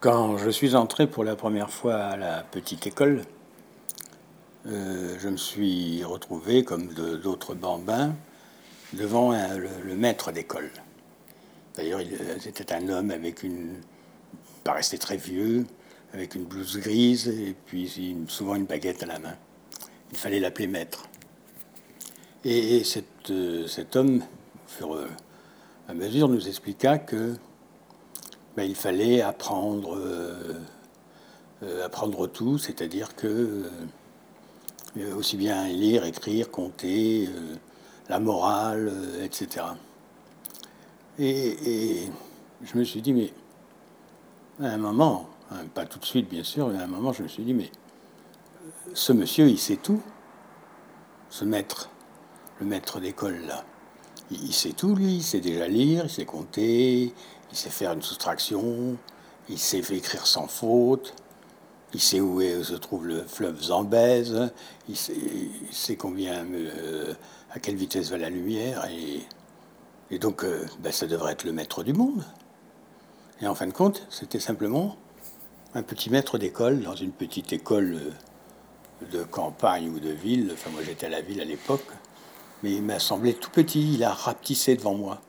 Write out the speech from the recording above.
Quand je suis entré pour la première fois à la petite école, euh, je me suis retrouvé, comme d'autres bambins, devant le, maître d'école. D'ailleurs, c'était un homme avec une. Paraissait très vieux, avec une blouse grise et puis souvent une baguette à la main. Il fallait l'appeler maître. Et, euh, cet homme, au fur et à mesure, nous expliqua que ben, il fallait apprendre, euh, euh, apprendre tout, c'est-à-dire que aussi bien lire, écrire, compter, la morale, etc. Et, et, je me suis dit, mais à un moment, hein, pas tout de suite bien sûr, mais à un moment je me suis dit, mais ce monsieur, il sait tout, ce maître, le maître d'école là. Il, sait tout, lui, il sait déjà lire, il sait compter, il sait faire une soustraction, il sait écrire sans faute, il sait où se trouve le fleuve Zambèze, il sait, combien, euh, à quelle vitesse va la lumière, et, donc euh, ben, ça devrait être le maître du monde. Et en fin de compte, c'était simplement un petit maître d'école dans une petite école euh, de campagne ou de ville. Enfin, moi j'étais à la ville à l'époque, mais il m'a semblé tout petit. Il a rapetissé devant moi.